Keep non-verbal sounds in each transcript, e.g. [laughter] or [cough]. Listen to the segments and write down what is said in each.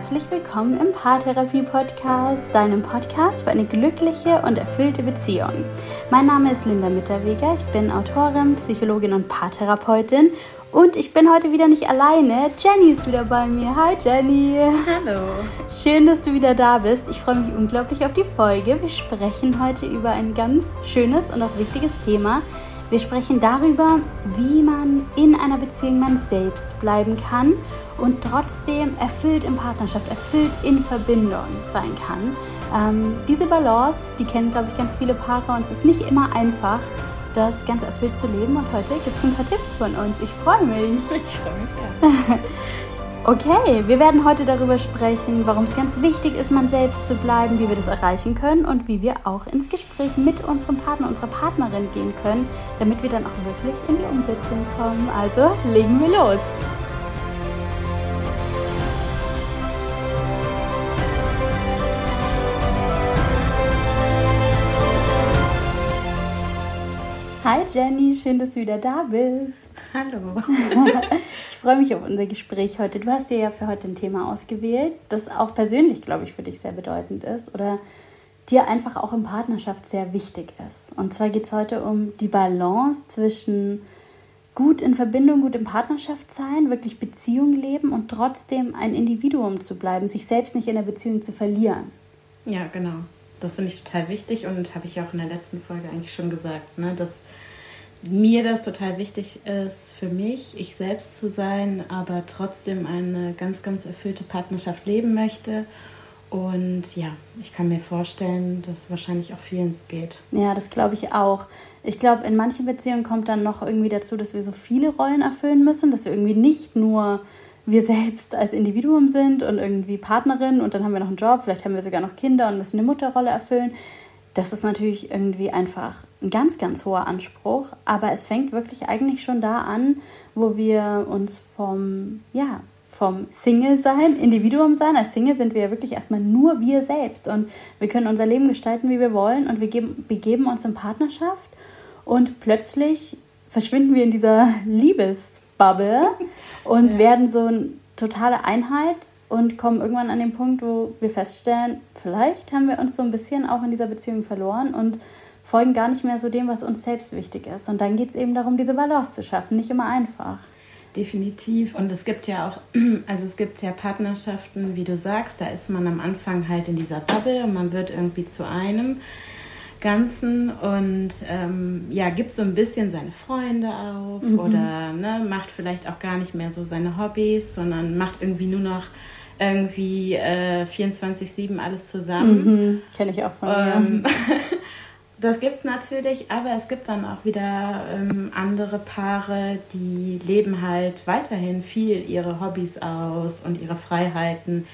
herzlich willkommen im Paartherapie-Podcast, deinem Podcast für eine glückliche und erfüllte Beziehung. Mein Name ist Linda Mitterweger, ich bin Autorin, Psychologin und Paartherapeutin und ich bin heute wieder nicht alleine. Jenny ist wieder bei mir. Hi Jenny. Hallo. Schön, dass du wieder da bist. Ich freue mich unglaublich auf die Folge. Wir sprechen heute über ein ganz schönes und auch wichtiges Thema. Wir sprechen darüber, wie man in einer Beziehung man selbst bleiben kann und trotzdem erfüllt in Partnerschaft, erfüllt in Verbindung sein kann. Ähm, diese Balance, die kennen, glaube ich, ganz viele Paare und es ist nicht immer einfach, das ganz erfüllt zu leben. Und heute gibt es ein paar Tipps von uns. Ich freue mich. Ich freue mich, ja. [laughs] Okay, wir werden heute darüber sprechen, warum es ganz wichtig ist, man selbst zu bleiben, wie wir das erreichen können und wie wir auch ins Gespräch mit unserem Partner, unserer Partnerin gehen können, damit wir dann auch wirklich in die Umsetzung kommen. Also legen wir los. Hi Jenny, schön, dass du wieder da bist. Hallo. [laughs] ich freue mich auf unser Gespräch heute. Du hast dir ja für heute ein Thema ausgewählt, das auch persönlich, glaube ich, für dich sehr bedeutend ist oder dir einfach auch in Partnerschaft sehr wichtig ist. Und zwar geht es heute um die Balance zwischen gut in Verbindung, gut in Partnerschaft sein, wirklich Beziehung leben und trotzdem ein Individuum zu bleiben, sich selbst nicht in der Beziehung zu verlieren. Ja, genau. Das finde ich total wichtig und habe ich auch in der letzten Folge eigentlich schon gesagt, ne, dass mir das total wichtig ist, für mich, ich selbst zu sein, aber trotzdem eine ganz, ganz erfüllte Partnerschaft leben möchte. Und ja, ich kann mir vorstellen, dass wahrscheinlich auch vielen so geht. Ja, das glaube ich auch. Ich glaube, in manchen Beziehungen kommt dann noch irgendwie dazu, dass wir so viele Rollen erfüllen müssen, dass wir irgendwie nicht nur wir selbst als Individuum sind und irgendwie Partnerin und dann haben wir noch einen Job, vielleicht haben wir sogar noch Kinder und müssen eine Mutterrolle erfüllen, das ist natürlich irgendwie einfach ein ganz, ganz hoher Anspruch, aber es fängt wirklich eigentlich schon da an, wo wir uns vom, ja, vom Single-Sein, Individuum sein. Als Single sind wir ja wirklich erstmal nur wir selbst und wir können unser Leben gestalten, wie wir wollen und wir geben, begeben uns in Partnerschaft und plötzlich verschwinden wir in dieser [laughs] Liebesbubble und ja. werden so eine totale Einheit und kommen irgendwann an den Punkt, wo wir feststellen, vielleicht haben wir uns so ein bisschen auch in dieser Beziehung verloren und folgen gar nicht mehr so dem, was uns selbst wichtig ist. Und dann geht es eben darum, diese Balance zu schaffen. Nicht immer einfach. Definitiv. Und es gibt ja auch, [clears throat] also es gibt ja Partnerschaften, wie du sagst, da ist man am Anfang halt in dieser Bubble und man wird irgendwie zu einem Ganzen und ähm, ja, gibt so ein bisschen seine Freunde auf mhm. oder ne, macht vielleicht auch gar nicht mehr so seine Hobbys, sondern macht irgendwie nur noch irgendwie äh, 24-7 alles zusammen. Mhm, Kenne ich auch von ähm, mir. [laughs] das gibt es natürlich, aber es gibt dann auch wieder ähm, andere Paare, die leben halt weiterhin viel ihre Hobbys aus und ihre Freiheiten,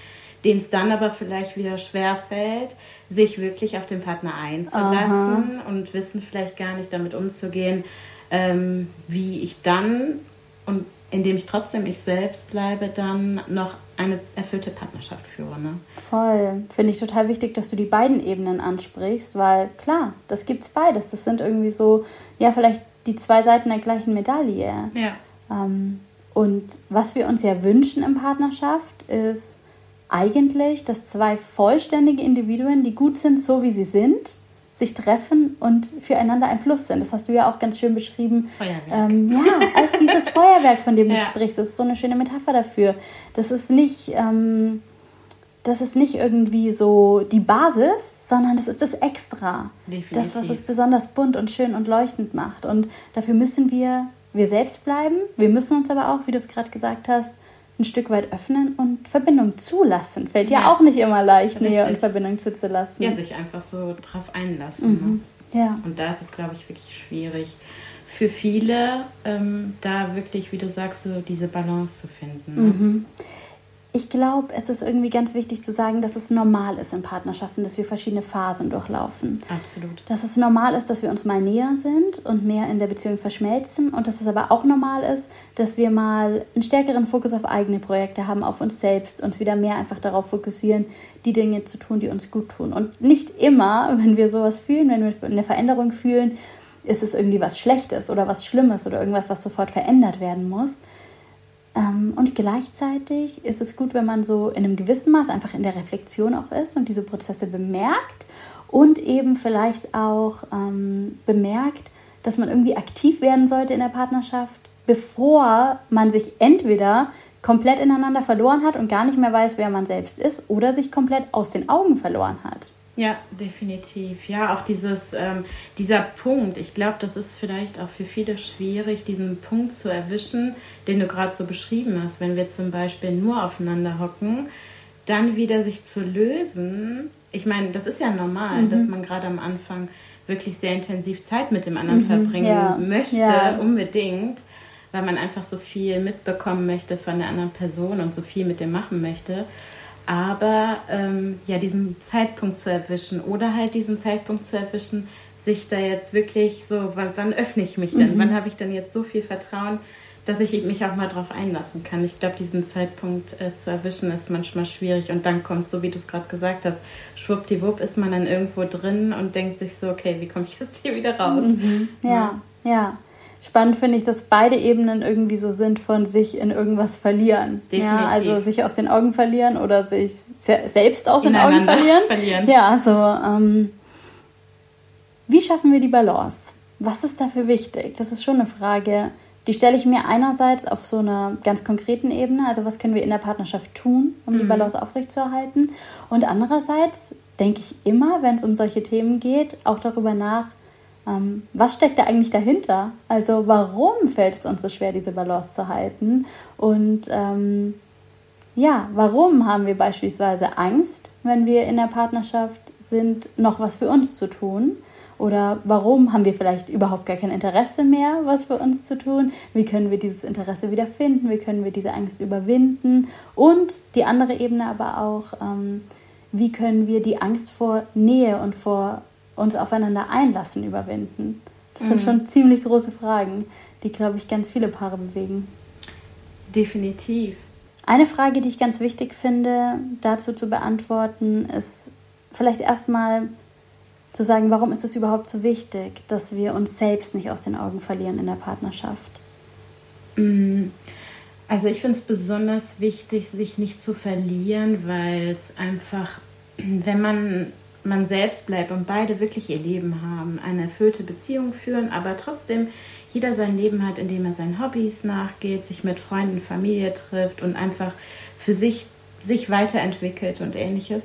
denen es dann aber vielleicht wieder schwer fällt, sich wirklich auf den Partner einzulassen Aha. und wissen vielleicht gar nicht damit umzugehen, ähm, wie ich dann und indem ich trotzdem ich selbst bleibe, dann noch eine erfüllte Partnerschaft führe. Ne? Voll. Finde ich total wichtig, dass du die beiden Ebenen ansprichst, weil klar, das gibt es beides. Das sind irgendwie so, ja, vielleicht die zwei Seiten der gleichen Medaille. Ja. Ähm, und was wir uns ja wünschen in Partnerschaft ist eigentlich, dass zwei vollständige Individuen, die gut sind, so wie sie sind, sich treffen und füreinander ein Plus sind. Das hast du ja auch ganz schön beschrieben. Feuerwerk. Ähm, ja, als dieses Feuerwerk, von dem du [laughs] ja. sprichst. Das ist so eine schöne Metapher dafür. Das ist nicht. Ähm, das ist nicht irgendwie so die Basis, sondern das ist das Extra. Definitiv. Das, was es besonders bunt und schön und leuchtend macht. Und dafür müssen wir wir selbst bleiben. Wir müssen uns aber auch, wie du es gerade gesagt hast, ein Stück weit öffnen und Verbindung zulassen. Fällt ja, ja auch nicht immer leicht, Richtig. Nähe und Verbindung zuzulassen. Ja, sich einfach so drauf einlassen. Mhm. Ne? Ja. Und da ist es, glaube ich, wirklich schwierig für viele, ähm, da wirklich, wie du sagst, so diese Balance zu finden. Ne? Mhm ich glaube, es ist irgendwie ganz wichtig zu sagen, dass es normal ist in Partnerschaften, dass wir verschiedene Phasen durchlaufen. Absolut. Dass es normal ist, dass wir uns mal näher sind und mehr in der Beziehung verschmelzen und dass es aber auch normal ist, dass wir mal einen stärkeren Fokus auf eigene Projekte haben, auf uns selbst, uns wieder mehr einfach darauf fokussieren, die Dinge zu tun, die uns gut tun. Und nicht immer, wenn wir sowas fühlen, wenn wir eine Veränderung fühlen, ist es irgendwie was Schlechtes oder was Schlimmes oder irgendwas, was sofort verändert werden muss und gleichzeitig ist es gut, wenn man so in einem gewissen Maß einfach in der Reflexion auch ist und diese Prozesse bemerkt und eben vielleicht auch ähm, bemerkt, dass man irgendwie aktiv werden sollte in der Partnerschaft, bevor man sich entweder komplett ineinander verloren hat und gar nicht mehr weiß, wer man selbst ist, oder sich komplett aus den Augen verloren hat. Ja, definitiv. Ja, auch dieses, ähm, dieser Punkt, ich glaube, das ist vielleicht auch für viele schwierig, diesen Punkt zu erwischen, den du gerade so beschrieben hast, wenn wir zum Beispiel nur aufeinander hocken, dann wieder sich zu lösen. Ich meine, das ist ja normal, mhm. dass man gerade am Anfang wirklich sehr intensiv Zeit mit dem anderen mhm, verbringen ja, möchte, ja. unbedingt, weil man einfach so viel mitbekommen möchte von der anderen Person und so viel mit dem machen möchte aber ähm, ja, diesen Zeitpunkt zu erwischen oder halt diesen Zeitpunkt zu erwischen, sich da jetzt wirklich so, wann, wann öffne ich mich denn? Mhm. Wann habe ich denn jetzt so viel Vertrauen, dass ich mich auch mal drauf einlassen kann? Ich glaube, diesen Zeitpunkt äh, zu erwischen ist manchmal schwierig und dann kommt, so wie du es gerade gesagt hast, schwuppdiwupp ist man dann irgendwo drin und denkt sich so, okay, wie komme ich jetzt hier wieder raus? Mhm. Ja, ja. ja spannend finde ich, dass beide Ebenen irgendwie so sind von sich in irgendwas verlieren. Definitiv. Ja, also sich aus den Augen verlieren oder sich selbst aus den Augen verlieren. verlieren. Ja, also ähm, wie schaffen wir die Balance? Was ist dafür wichtig? Das ist schon eine Frage, die stelle ich mir einerseits auf so einer ganz konkreten Ebene, also was können wir in der Partnerschaft tun, um mhm. die Balance aufrechtzuerhalten. Und andererseits denke ich immer, wenn es um solche Themen geht, auch darüber nach, was steckt da eigentlich dahinter? Also warum fällt es uns so schwer, diese Balance zu halten? Und ähm, ja, warum haben wir beispielsweise Angst, wenn wir in der Partnerschaft sind, noch was für uns zu tun? Oder warum haben wir vielleicht überhaupt gar kein Interesse mehr, was für uns zu tun? Wie können wir dieses Interesse wieder finden? Wie können wir diese Angst überwinden? Und die andere Ebene aber auch, ähm, wie können wir die Angst vor Nähe und vor uns aufeinander einlassen überwinden? Das mhm. sind schon ziemlich große Fragen, die, glaube ich, ganz viele Paare bewegen. Definitiv. Eine Frage, die ich ganz wichtig finde, dazu zu beantworten, ist vielleicht erstmal zu sagen, warum ist es überhaupt so wichtig, dass wir uns selbst nicht aus den Augen verlieren in der Partnerschaft? Mm, also ich finde es besonders wichtig, sich nicht zu verlieren, weil es einfach, wenn man man selbst bleibt und beide wirklich ihr Leben haben, eine erfüllte Beziehung führen, aber trotzdem jeder sein Leben hat, indem er seinen Hobbys nachgeht, sich mit Freunden, Familie trifft und einfach für sich sich weiterentwickelt und ähnliches,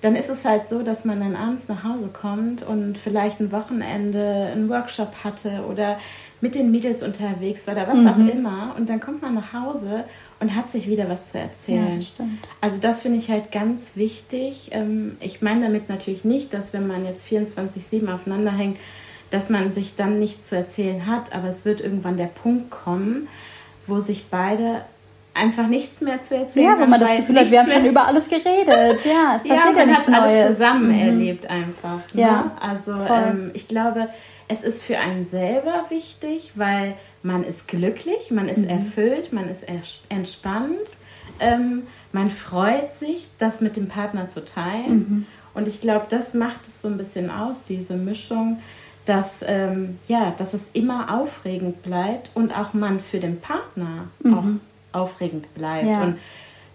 dann ist es halt so, dass man dann abends nach Hause kommt und vielleicht ein Wochenende einen Workshop hatte oder mit den Mädels unterwegs war oder was mhm. auch immer und dann kommt man nach Hause und hat sich wieder was zu erzählen. Ja, also das finde ich halt ganz wichtig. Ähm, ich meine damit natürlich nicht, dass wenn man jetzt 24-7 aufeinander hängt, dass man sich dann nichts zu erzählen hat, aber es wird irgendwann der Punkt kommen, wo sich beide einfach nichts mehr zu erzählen haben. Ja, wo man das Gefühl hat, wir haben schon über alles geredet. Ja, es [laughs] passiert ja, ja nichts hat Neues. alles zusammen mhm. erlebt einfach. Ne? Ja, also ähm, ich glaube, es ist für einen selber wichtig, weil man ist glücklich, man ist mhm. erfüllt, man ist entspannt, ähm, man freut sich, das mit dem Partner zu teilen. Mhm. Und ich glaube, das macht es so ein bisschen aus, diese Mischung, dass, ähm, ja, dass es immer aufregend bleibt und auch man für den Partner mhm. auch aufregend bleibt. Ja. Und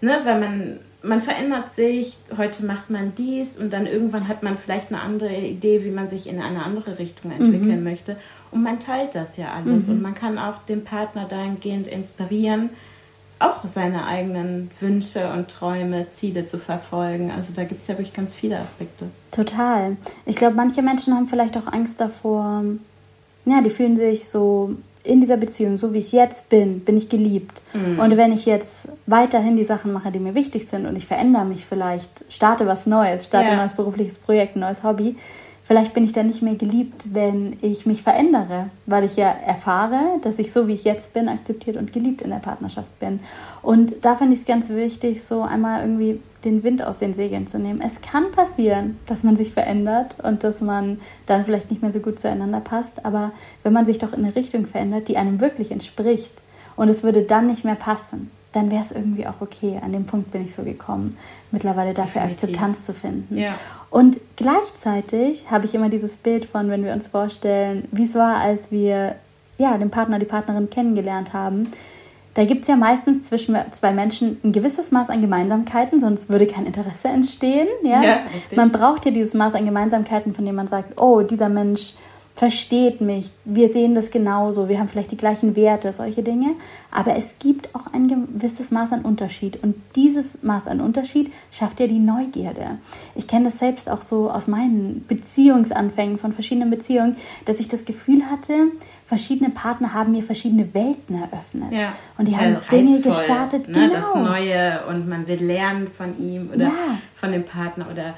ne, weil man man verändert sich, heute macht man dies und dann irgendwann hat man vielleicht eine andere Idee, wie man sich in eine andere Richtung entwickeln mhm. möchte. Und man teilt das ja alles mhm. und man kann auch den Partner dahingehend inspirieren, auch seine eigenen Wünsche und Träume, Ziele zu verfolgen. Also da gibt es ja wirklich ganz viele Aspekte. Total. Ich glaube, manche Menschen haben vielleicht auch Angst davor, ja, die fühlen sich so in dieser Beziehung, so wie ich jetzt bin, bin ich geliebt. Mhm. Und wenn ich jetzt weiterhin die Sachen mache, die mir wichtig sind und ich verändere mich vielleicht, starte was Neues, starte ja. ein neues berufliches Projekt, ein neues Hobby, vielleicht bin ich dann nicht mehr geliebt, wenn ich mich verändere, weil ich ja erfahre, dass ich so wie ich jetzt bin, akzeptiert und geliebt in der Partnerschaft bin. Und da finde ich es ganz wichtig, so einmal irgendwie den Wind aus den Segeln zu nehmen. Es kann passieren, dass man sich verändert und dass man dann vielleicht nicht mehr so gut zueinander passt, aber wenn man sich doch in eine Richtung verändert, die einem wirklich entspricht und es würde dann nicht mehr passen, dann wäre es irgendwie auch okay. An dem Punkt bin ich so gekommen, mittlerweile dafür Definitiv. Akzeptanz zu finden. Ja. Und gleichzeitig habe ich immer dieses Bild von, wenn wir uns vorstellen, wie es war, als wir ja, den Partner, die Partnerin kennengelernt haben, da gibt es ja meistens zwischen zwei Menschen ein gewisses Maß an Gemeinsamkeiten, sonst würde kein Interesse entstehen. Ja? ja man braucht ja dieses Maß an Gemeinsamkeiten, von dem man sagt, oh, dieser Mensch versteht mich, wir sehen das genauso, wir haben vielleicht die gleichen Werte, solche Dinge. Aber es gibt auch ein gewisses Maß an Unterschied. Und dieses Maß an Unterschied schafft ja die Neugierde. Ich kenne das selbst auch so aus meinen Beziehungsanfängen von verschiedenen Beziehungen, dass ich das Gefühl hatte, verschiedene Partner haben mir verschiedene Welten eröffnet. Ja, und die haben Dinge gestartet. Ne? Genau. Das Neue und man will lernen von ihm oder ja. von dem Partner oder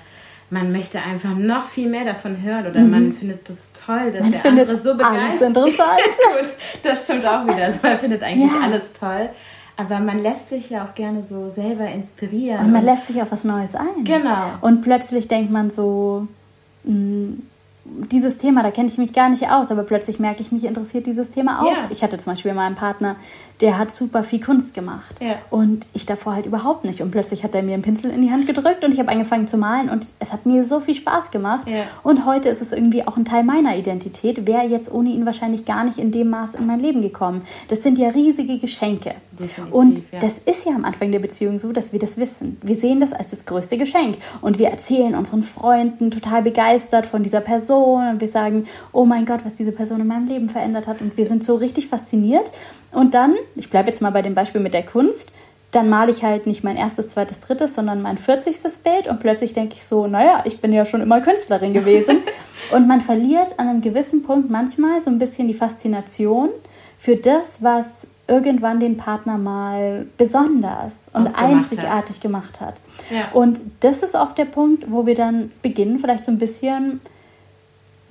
man möchte einfach noch viel mehr davon hören oder mhm. man findet das toll, dass man der andere so begeistert. Alles interessant. [laughs] Gut, das stimmt auch wieder. Also man findet eigentlich ja. alles toll. Aber man lässt sich ja auch gerne so selber inspirieren. Und man lässt sich auf was Neues ein. Genau. Und plötzlich denkt man so, mh, mm, dieses Thema, da kenne ich mich gar nicht aus, aber plötzlich merke ich, mich interessiert dieses Thema auch. Ja. Ich hatte zum Beispiel mal einen Partner, der hat super viel Kunst gemacht ja. und ich davor halt überhaupt nicht. Und plötzlich hat er mir einen Pinsel in die Hand gedrückt und ich habe angefangen zu malen und es hat mir so viel Spaß gemacht. Ja. Und heute ist es irgendwie auch ein Teil meiner Identität. Wäre jetzt ohne ihn wahrscheinlich gar nicht in dem Maß in mein Leben gekommen. Das sind ja riesige Geschenke. Definitiv, und das ist ja am Anfang der Beziehung so, dass wir das wissen. Wir sehen das als das größte Geschenk und wir erzählen unseren Freunden total begeistert von dieser Person und wir sagen, oh mein Gott, was diese Person in meinem Leben verändert hat und wir sind so richtig fasziniert. Und dann, ich bleibe jetzt mal bei dem Beispiel mit der Kunst, dann male ich halt nicht mein erstes, zweites, drittes, sondern mein 40. Bild und plötzlich denke ich so, naja, ich bin ja schon immer Künstlerin gewesen. [laughs] und man verliert an einem gewissen Punkt manchmal so ein bisschen die Faszination für das, was irgendwann den Partner mal besonders und einzigartig hat. gemacht hat. Ja. Und das ist oft der Punkt, wo wir dann beginnen, vielleicht so ein bisschen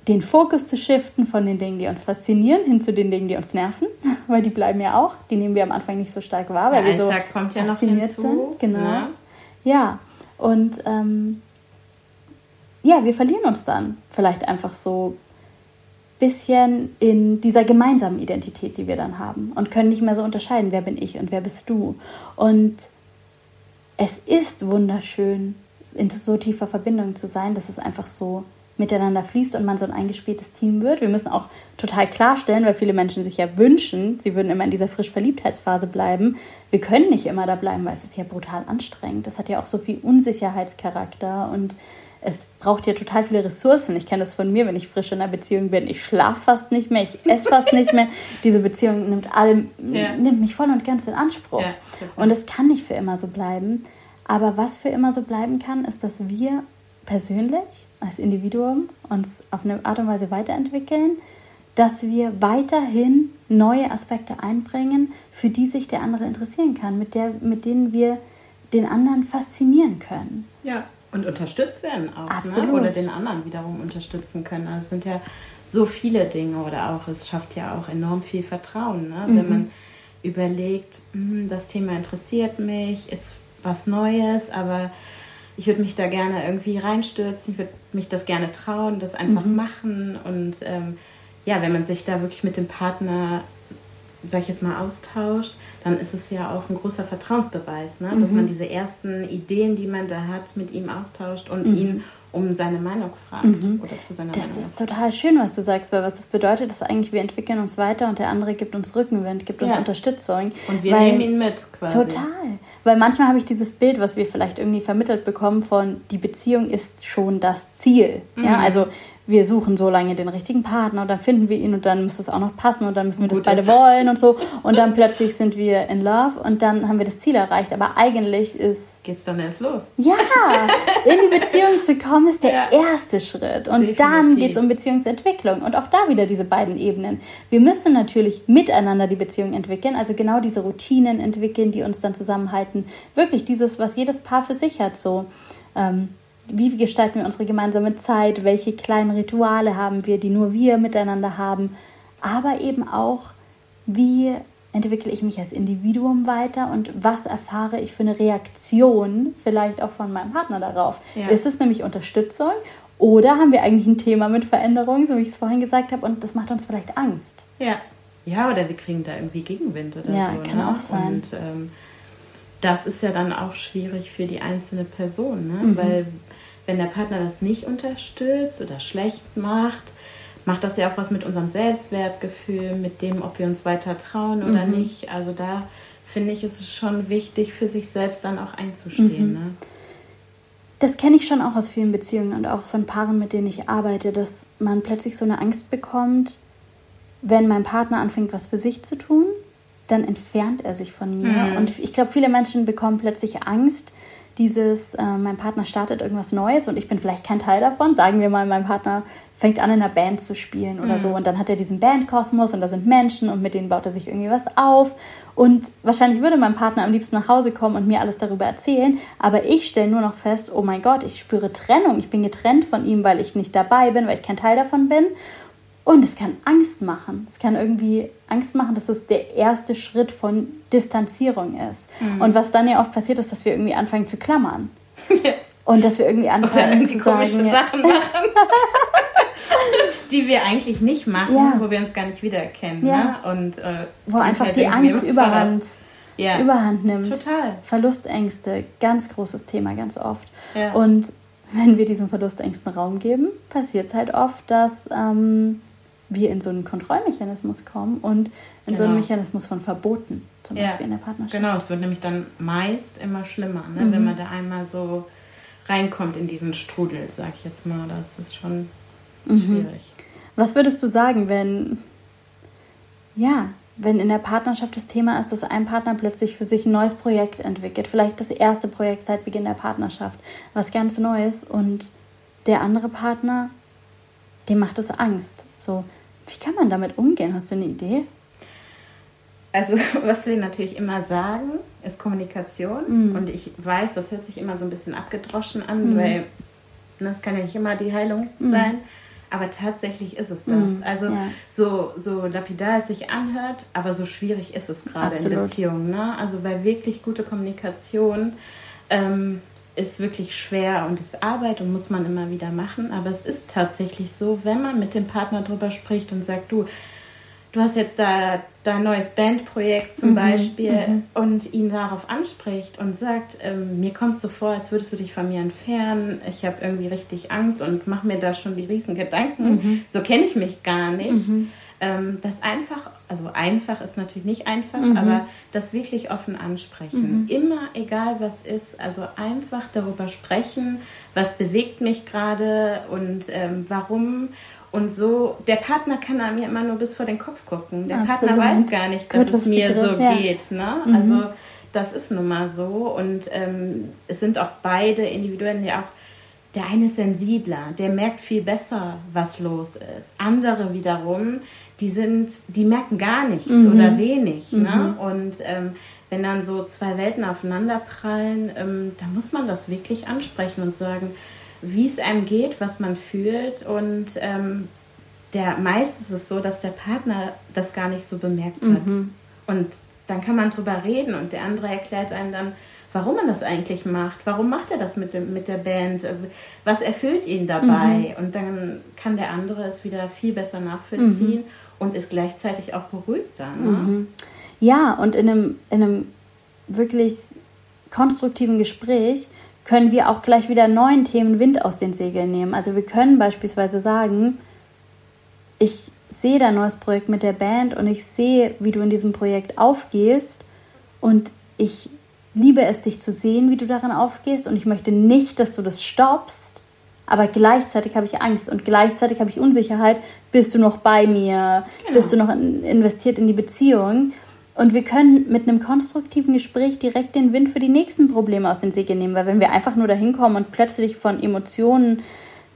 den Fokus zu shiften von den Dingen, die uns faszinieren, hin zu den Dingen, die uns nerven, [laughs] weil die bleiben ja auch, die nehmen wir am Anfang nicht so stark wahr, weil Der wir Alltag so kommt ja fasziniert noch hinzu, sind. Genau. Ne? Ja, und ähm, ja, wir verlieren uns dann vielleicht einfach so ein bisschen in dieser gemeinsamen Identität, die wir dann haben und können nicht mehr so unterscheiden, wer bin ich und wer bist du. Und es ist wunderschön, in so tiefer Verbindung zu sein, dass es einfach so miteinander fließt und man so ein eingespieltes Team wird. Wir müssen auch total klarstellen, weil viele Menschen sich ja wünschen, sie würden immer in dieser frisch Verliebtheitsphase bleiben. Wir können nicht immer da bleiben, weil es ist ja brutal anstrengend. Das hat ja auch so viel Unsicherheitscharakter und es braucht ja total viele Ressourcen. Ich kenne das von mir, wenn ich frisch in einer Beziehung bin. Ich schlafe fast nicht mehr, ich esse fast nicht mehr. [laughs] Diese Beziehung nimmt, alle, ja. nimmt mich voll und ganz in Anspruch. Ja, und es kann nicht für immer so bleiben. Aber was für immer so bleiben kann, ist, dass wir persönlich als Individuum uns auf eine Art und Weise weiterentwickeln, dass wir weiterhin neue Aspekte einbringen, für die sich der andere interessieren kann, mit, der, mit denen wir den anderen faszinieren können. Ja, und unterstützt werden auch. Absolut. Ne? Oder den anderen wiederum unterstützen können. Also es sind ja so viele Dinge oder auch, es schafft ja auch enorm viel Vertrauen, ne? Mhm. wenn man überlegt, hm, das Thema interessiert mich, ist was Neues, aber ich würde mich da gerne irgendwie reinstürzen, ich würde mich das gerne trauen, das einfach mhm. machen. Und ähm, ja, wenn man sich da wirklich mit dem Partner, sag ich jetzt mal, austauscht, dann ist es ja auch ein großer Vertrauensbeweis, ne? dass mhm. man diese ersten Ideen, die man da hat, mit ihm austauscht und mhm. ihn um seine Meinung fragt mhm. oder zu seiner das Meinung. Das ist total schön, was du sagst, weil was das bedeutet, ist eigentlich, wir entwickeln uns weiter und der andere gibt uns Rückenwind, gibt uns ja. Unterstützung. Und wir nehmen ihn mit quasi. Total. Weil manchmal habe ich dieses Bild, was wir vielleicht irgendwie vermittelt bekommen von, die Beziehung ist schon das Ziel. Mhm. Ja, also wir suchen so lange den richtigen Partner und dann finden wir ihn und dann muss es auch noch passen und dann müssen wir Gut das beide ist. wollen und so und dann plötzlich sind wir in Love und dann haben wir das Ziel erreicht. Aber eigentlich ist geht's dann erst los. Ja, in die Beziehung zu kommen ist der ja. erste Schritt und Definitiv. dann geht es um Beziehungsentwicklung und auch da wieder diese beiden Ebenen. Wir müssen natürlich miteinander die Beziehung entwickeln, also genau diese Routinen entwickeln, die uns dann zusammenhalten. Wirklich dieses, was jedes Paar für sich hat, so. Ähm, wie gestalten wir unsere gemeinsame Zeit, welche kleinen Rituale haben wir, die nur wir miteinander haben, aber eben auch, wie entwickle ich mich als Individuum weiter und was erfahre ich für eine Reaktion vielleicht auch von meinem Partner darauf. Ja. Ist es nämlich Unterstützung oder haben wir eigentlich ein Thema mit Veränderung, so wie ich es vorhin gesagt habe, und das macht uns vielleicht Angst? Ja. Ja, oder wir kriegen da irgendwie Gegenwind oder ja, so. Ja, kann ne? auch sein. Und ähm, das ist ja dann auch schwierig für die einzelne Person, ne? Mhm. weil wenn der Partner das nicht unterstützt oder schlecht macht, macht das ja auch was mit unserem Selbstwertgefühl, mit dem, ob wir uns weiter trauen oder mhm. nicht. Also da finde ich, ist es schon wichtig, für sich selbst dann auch einzustehen. Mhm. Ne? Das kenne ich schon auch aus vielen Beziehungen und auch von Paaren, mit denen ich arbeite, dass man plötzlich so eine Angst bekommt, wenn mein Partner anfängt, was für sich zu tun, dann entfernt er sich von mir. Mhm. Und ich glaube, viele Menschen bekommen plötzlich Angst, dieses, äh, mein Partner startet irgendwas Neues und ich bin vielleicht kein Teil davon. Sagen wir mal, mein Partner fängt an, in einer Band zu spielen oder mhm. so. Und dann hat er diesen Bandkosmos und da sind Menschen und mit denen baut er sich irgendwie was auf. Und wahrscheinlich würde mein Partner am liebsten nach Hause kommen und mir alles darüber erzählen. Aber ich stelle nur noch fest, oh mein Gott, ich spüre Trennung. Ich bin getrennt von ihm, weil ich nicht dabei bin, weil ich kein Teil davon bin. Und es kann Angst machen. Es kann irgendwie Angst machen, dass es der erste Schritt von Distanzierung ist. Mhm. Und was dann ja oft passiert, ist, dass wir irgendwie anfangen zu klammern. [laughs] Und dass wir irgendwie anfangen Oder irgendwie zu komische sagen, Sachen machen. [laughs] die wir eigentlich nicht machen, ja. wo wir uns gar nicht wiedererkennen. Ja. Ne? Und, äh, wo einfach die Angst überhand, ja. überhand nimmt. Total. Verlustängste, ganz großes Thema, ganz oft. Ja. Und wenn wir diesen Verlustängsten Raum geben, passiert es halt oft, dass ähm, wir in so einen Kontrollmechanismus kommen und in genau. so einen genau. Mechanismus von Verboten, zum Beispiel in der Partnerschaft. Genau, es wird nämlich dann meist immer schlimmer, ne? Mhm. wenn man da einmal so reinkommt in diesen Strudel, sag ich jetzt mal. Das ist schon mhm. schwierig. Was würdest du sagen, wenn, ja, wenn in der Partnerschaft das Thema ist, dass ein Partner plötzlich für sich ein neues Projekt entwickelt, vielleicht das erste Projekt seit Beginn der Partnerschaft, was ganz Neues und der andere Partner, dem macht es Angst. So, wie kann man damit umgehen? Hast du eine Idee? Also, [laughs] was wir natürlich immer sagen, ist Kommunikation. Mhm. Und ich weiß, das hört sich immer so ein bisschen abgedroschen an, mhm. weil das kann ja nicht immer die Heilung mhm. sein. Aber tatsächlich ist es das. Mhm. Also ja. so, so lapidar es sich anhört, aber so schwierig ist es gerade in Beziehungen. Ne? Also weil wirklich gute Kommunikation ähm, ist wirklich schwer und ist Arbeit und muss man immer wieder machen. Aber es ist tatsächlich so, wenn man mit dem Partner drüber spricht und sagt, du, du hast jetzt da dein neues Bandprojekt zum mhm, Beispiel mhm. und ihn darauf anspricht und sagt, ähm, mir kommt es so vor, als würdest du dich von mir entfernen, ich habe irgendwie richtig Angst und mache mir da schon die riesen Gedanken, mhm. so kenne ich mich gar nicht. Mhm. Ähm, das einfach, also einfach ist natürlich nicht einfach, mhm. aber das wirklich offen ansprechen. Mhm. Immer, egal was ist, also einfach darüber sprechen, was bewegt mich gerade und ähm, warum und so, der Partner kann an mir immer nur bis vor den Kopf gucken. Der Absolut. Partner weiß gar nicht, dass Gutes es mir so ja. geht. Ne? Mhm. Also das ist nun mal so. Und ähm, es sind auch beide Individuen, die auch, der eine ist sensibler, der merkt viel besser, was los ist. Andere wiederum, die sind, die merken gar nichts mhm. oder wenig. Ne? Mhm. Ne? Und ähm, wenn dann so zwei Welten aufeinanderprallen, ähm, da muss man das wirklich ansprechen und sagen, wie es einem geht, was man fühlt. Und ähm, der meist ist es so, dass der Partner das gar nicht so bemerkt hat. Mhm. Und dann kann man drüber reden und der andere erklärt einem dann, warum man das eigentlich macht. Warum macht er das mit, dem, mit der Band? Was erfüllt ihn dabei? Mhm. Und dann kann der andere es wieder viel besser nachvollziehen mhm. Und ist gleichzeitig auch beruhigter. Ne? Mhm. Ja, und in einem, in einem wirklich konstruktiven Gespräch können wir auch gleich wieder neuen Themen Wind aus den Segeln nehmen. Also wir können beispielsweise sagen, ich sehe dein neues Projekt mit der Band und ich sehe, wie du in diesem Projekt aufgehst und ich liebe es, dich zu sehen, wie du darin aufgehst und ich möchte nicht, dass du das stoppst, aber gleichzeitig habe ich Angst und gleichzeitig habe ich Unsicherheit, bist du noch bei mir, genau. bist du noch investiert in die Beziehung? Und wir können mit einem konstruktiven Gespräch direkt den Wind für die nächsten Probleme aus den Segeln nehmen, weil wenn wir einfach nur dahin kommen und plötzlich von Emotionen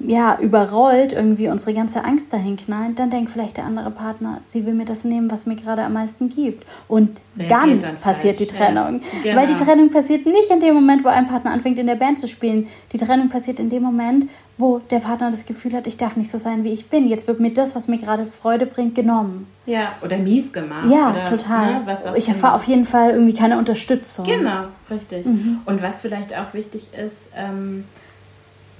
ja, überrollt irgendwie unsere ganze Angst dahin knallt, dann denkt vielleicht der andere Partner, sie will mir das nehmen, was mir gerade am meisten gibt. Und dann, dann, passiert falsch. die Trennung. Ja, genau. Weil die Trennung passiert nicht in dem Moment, wo ein Partner anfängt, in der Band zu spielen. Die Trennung passiert in dem Moment, wo der Partner das Gefühl hat, ich darf nicht so sein, wie ich bin. Jetzt wird mir das, was mir gerade Freude bringt, genommen. Ja, oder mies gemacht. Ja, oder, total. Ne, ich erfahre auf jeden Fall irgendwie keine Unterstützung. Genau, richtig. Mhm. Und was vielleicht auch wichtig ist, ähm,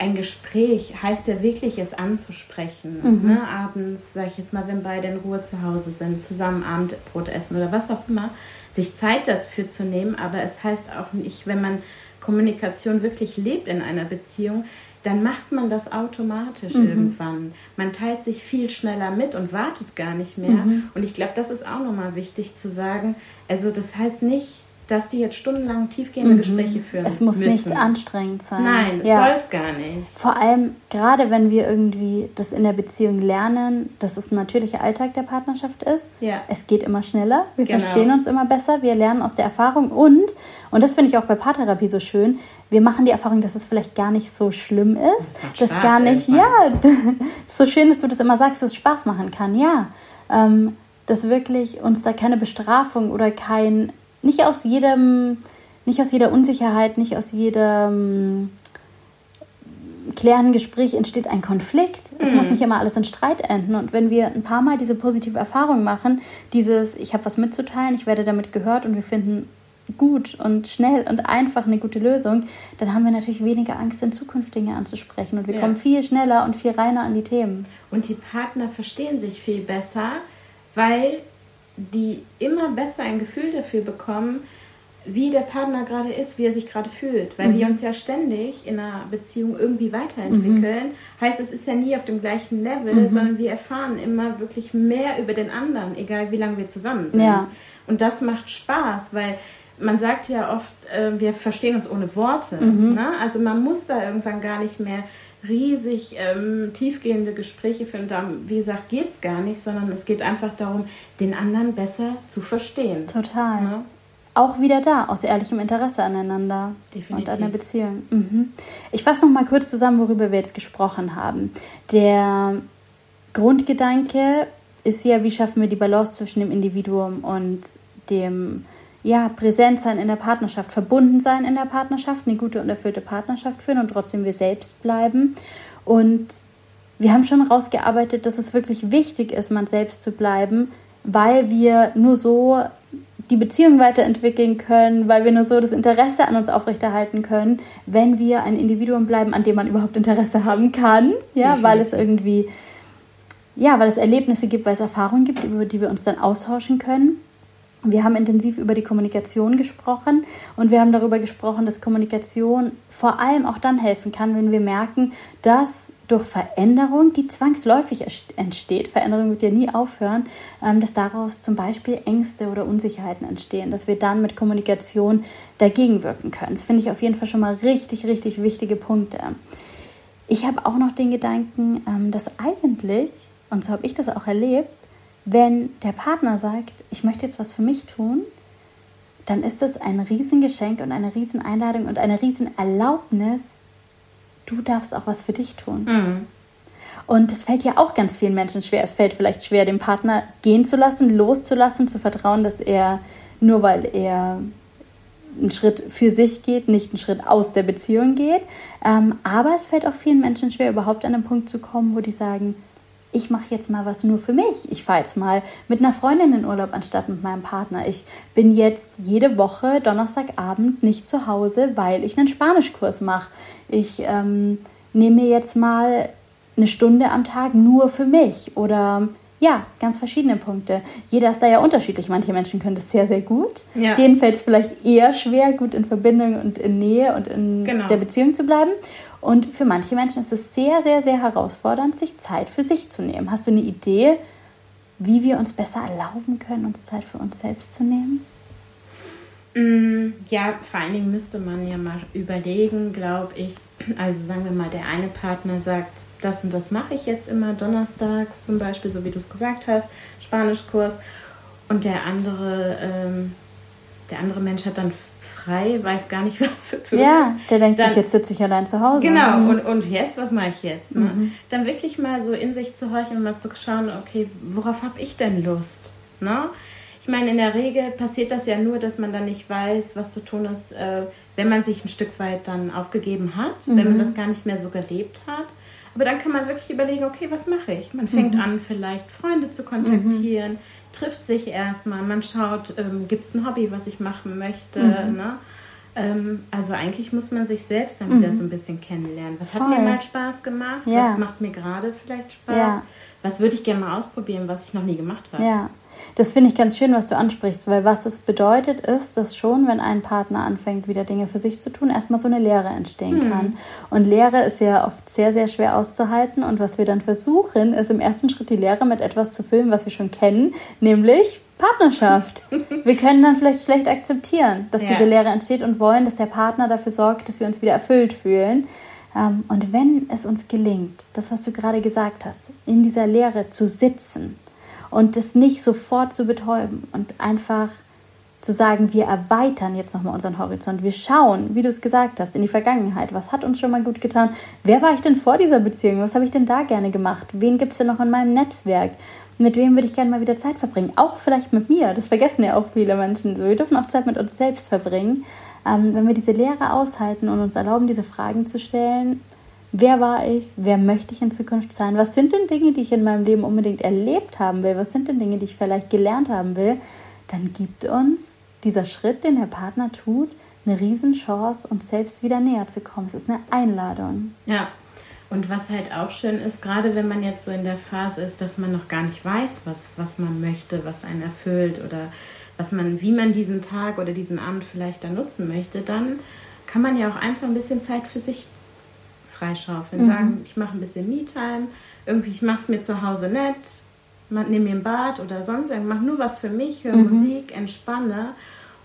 ein Gespräch heißt ja wirklich, es anzusprechen. Mhm. Ne? Abends, sage ich jetzt mal, wenn beide in Ruhe zu Hause sind, zusammen Abendbrot essen oder was auch immer, sich Zeit dafür zu nehmen. Aber es heißt auch nicht, wenn man Kommunikation wirklich lebt in einer Beziehung, dann macht man das automatisch mhm. irgendwann. Man teilt sich viel schneller mit und wartet gar nicht mehr. Mhm. Und ich glaube, das ist auch nochmal wichtig zu sagen. Also das heißt nicht, dass die jetzt stundenlang tiefgehende mhm. Gespräche führen. Es muss müssen. nicht anstrengend sein. Nein, das ja. soll es gar nicht. Vor allem, gerade wenn wir irgendwie das in der Beziehung lernen, dass es ein natürlicher Alltag der Partnerschaft ist. Ja. Es geht immer schneller, wir genau. verstehen uns immer besser, wir lernen aus der Erfahrung und, und das finde ich auch bei Paartherapie so schön, wir machen die Erfahrung, dass es vielleicht gar nicht so schlimm ist. Das, dass gar nicht, irgendwann. ja, [laughs] so schön, dass du das immer sagst, dass es Spaß machen kann, ja. Ähm, dass wirklich uns da keine Bestrafung oder kein nicht aus jedem, nicht aus jeder Unsicherheit, nicht aus jedem klärenden Gespräch entsteht ein Konflikt. Es mhm. muss nicht immer alles in Streit enden. Und wenn wir ein paar Mal diese positive Erfahrung machen, dieses, ich habe was mitzuteilen, ich werde damit gehört und wir finden gut und schnell und einfach eine gute Lösung, dann haben wir natürlich weniger Angst, in Zukunft Dinge anzusprechen und wir ja. kommen viel schneller und viel reiner an die Themen. Und die Partner verstehen sich viel besser, weil die immer besser ein Gefühl dafür bekommen, wie der Partner gerade ist, wie er sich gerade fühlt. Weil mhm. wir uns ja ständig in einer Beziehung irgendwie weiterentwickeln. Mhm. Heißt, es ist ja nie auf dem gleichen Level, mhm. sondern wir erfahren immer wirklich mehr über den anderen, egal wie lange wir zusammen sind. Ja. Und das macht Spaß, weil man sagt ja oft, äh, wir verstehen uns ohne Worte. Mhm. Ne? Also man muss da irgendwann gar nicht mehr riesig ähm, tiefgehende Gespräche führen. Da, wie gesagt, geht es gar nicht, sondern es geht einfach darum, den anderen besser zu verstehen. Total. Ja? Auch wieder da, aus ehrlichem Interesse aneinander Definitiv. und an der Beziehung. Mhm. Ich fasse noch mal kurz zusammen, worüber wir jetzt gesprochen haben. Der Grundgedanke ist ja, wie schaffen wir die Balance zwischen dem Individuum und dem ja, präsent sein in der Partnerschaft, verbunden sein in der Partnerschaft, eine gute und erfüllte Partnerschaft führen und trotzdem wir selbst bleiben. Und wir haben schon herausgearbeitet, dass es wirklich wichtig ist, man selbst zu bleiben, weil wir nur so die Beziehung weiterentwickeln können, weil wir nur so das Interesse an uns aufrechterhalten können, wenn wir ein Individuum bleiben, an dem man überhaupt Interesse haben kann, ja, weil es irgendwie, ja, weil es Erlebnisse gibt, weil es Erfahrungen gibt, über die wir uns dann austauschen können. Wir haben intensiv über die Kommunikation gesprochen und wir haben darüber gesprochen, dass Kommunikation vor allem auch dann helfen kann, wenn wir merken, dass durch Veränderung, die zwangsläufig entsteht, Veränderung wird ja nie aufhören, ähm, dass daraus zum Beispiel Ängste oder Unsicherheiten entstehen, dass wir dann mit Kommunikation dagegen wirken können. Das finde ich auf jeden Fall schon mal richtig, richtig wichtige Punkte. Ich habe auch noch den Gedanken, ähm, dass eigentlich, und so habe ich das auch erlebt, wenn der Partner sagt, ich möchte jetzt was für mich tun, dann ist das ein Riesengeschenk und eine Rieseneinladung und eine Riesenerlaubnis, du darfst auch was für dich tun. Mhm. Und das fällt ja auch ganz vielen Menschen schwer. Es fällt vielleicht schwer, den Partner gehen zu lassen, loszulassen, zu vertrauen, dass er nur weil er einen Schritt für sich geht, nicht einen Schritt aus der Beziehung geht. Ähm, aber es fällt auch vielen Menschen schwer, überhaupt an einen Punkt zu kommen, wo die sagen, ich mache jetzt mal was nur für mich. Ich fahre jetzt mal mit einer Freundin in Urlaub anstatt mit meinem Partner. Ich bin jetzt jede Woche Donnerstagabend nicht zu Hause, weil ich einen Spanischkurs mache. Ich ähm, nehme mir jetzt mal eine Stunde am Tag nur für mich oder ja, ganz verschiedene Punkte. Jeder ist da ja unterschiedlich. Manche Menschen können das sehr, sehr gut. Ja. Denen fällt es vielleicht eher schwer, gut in Verbindung und in Nähe und in genau. der Beziehung zu bleiben. Und für manche Menschen ist es sehr, sehr, sehr herausfordernd, sich Zeit für sich zu nehmen. Hast du eine Idee, wie wir uns besser erlauben können, uns Zeit für uns selbst zu nehmen? Mm, ja, vor allen Dingen müsste man ja mal überlegen, glaube ich. Also sagen wir mal, der eine Partner sagt, das und das mache ich jetzt immer donnerstags zum Beispiel, so wie du es gesagt hast, Spanischkurs. Und der andere, ähm, der andere Mensch hat dann frei, weiß gar nicht, [laughs] was zu tun ja, ist. der denkt dann, sich, jetzt sitze ich allein zu Hause. Genau, mhm. und, und jetzt, was mache ich jetzt? Ne? Mhm. Dann wirklich mal so in sich zu horchen und mal zu schauen, okay, worauf habe ich denn Lust? Ne? Ich meine, in der Regel passiert das ja nur, dass man dann nicht weiß, was zu tun ist, äh, wenn man sich ein Stück weit dann aufgegeben hat, mhm. wenn man mhm. das gar nicht mehr so gelebt hat. Aber dann kann man wirklich überlegen, okay, was mache ich? Man fängt mhm. an, vielleicht Freunde zu kontaktieren, mhm. trifft sich erstmal, man schaut, ähm, gibt es ein Hobby, was ich machen möchte. Mhm. Ne? Ähm, also eigentlich muss man sich selbst dann wieder mhm. so ein bisschen kennenlernen. Was Voll. hat mir mal Spaß gemacht? Ja. Was macht mir gerade vielleicht Spaß? Ja. Was würde ich gerne mal ausprobieren, was ich noch nie gemacht habe. Ja, das finde ich ganz schön, was du ansprichst, weil was es bedeutet, ist, dass schon, wenn ein Partner anfängt, wieder Dinge für sich zu tun, erstmal so eine Leere entstehen hm. kann. Und Leere ist ja oft sehr, sehr schwer auszuhalten. Und was wir dann versuchen, ist im ersten Schritt die Leere mit etwas zu füllen, was wir schon kennen, nämlich Partnerschaft. [laughs] Wir können dann vielleicht schlecht akzeptieren, dass ja. diese Leere entsteht und wollen, dass der Partner dafür sorgt, dass wir uns wieder erfüllt fühlen. Ähm, und wenn es uns gelingt, das, was du gerade gesagt hast, in dieser Leere zu sitzen und das nicht sofort zu betäuben und einfach zu sagen, wir erweitern jetzt nochmal unseren Horizont. Wir schauen, wie du es gesagt hast, in die Vergangenheit. Was hat uns schon mal gut getan? Wer war ich denn vor dieser Beziehung? Was habe ich denn da gerne gemacht? Wen gibt es denn noch in meinem Netzwerk? Mit wem würde ich gerne mal wieder Zeit verbringen? Auch vielleicht mit mir. Das vergessen ja auch viele Menschen so. Wir dürfen auch Zeit mit uns selbst verbringen. Ähm, wenn wir diese Lehre aushalten und uns erlauben, diese Fragen zu stellen, Wer war ich? Wer möchte ich in Zukunft sein? Was sind denn Dinge, die ich in meinem Leben unbedingt erlebt haben will? Was sind denn Dinge, die ich vielleicht gelernt haben will? Dann gibt uns dieser Schritt, den der Partner tut, eine Riesenchance, uns selbst wieder näher zu kommen. Es ist eine Einladung. Ja. Und was halt auch schön ist, gerade wenn man jetzt so in der Phase ist, dass man noch gar nicht weiß, was, was man möchte, was einen erfüllt oder was man, wie man diesen Tag oder diesen Abend vielleicht dann nutzen möchte, dann kann man ja auch einfach ein bisschen Zeit für sich freischaufeln. Mhm. Sagen, ich mache ein bisschen Me-Time, irgendwie, ich mache es mir zu Hause nett, nehme mir ein Bad oder sonst irgendwas, mache nur was für mich, höre mhm. Musik, entspanne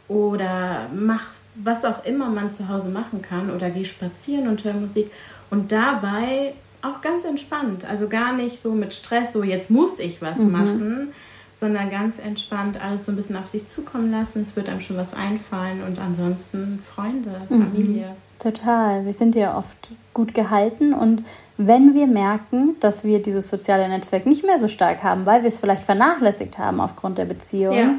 oder mach was auch immer man zu Hause machen kann oder gehe spazieren und höre Musik und dabei auch ganz entspannt, also gar nicht so mit Stress, so jetzt muss ich was mhm. machen, sondern ganz entspannt alles so ein bisschen auf sich zukommen lassen. Es wird einem schon was einfallen und ansonsten Freunde, mhm. Familie. Total. Wir sind ja oft gut gehalten und wenn wir merken, dass wir dieses soziale Netzwerk nicht mehr so stark haben, weil wir es vielleicht vernachlässigt haben aufgrund der Beziehung, ja.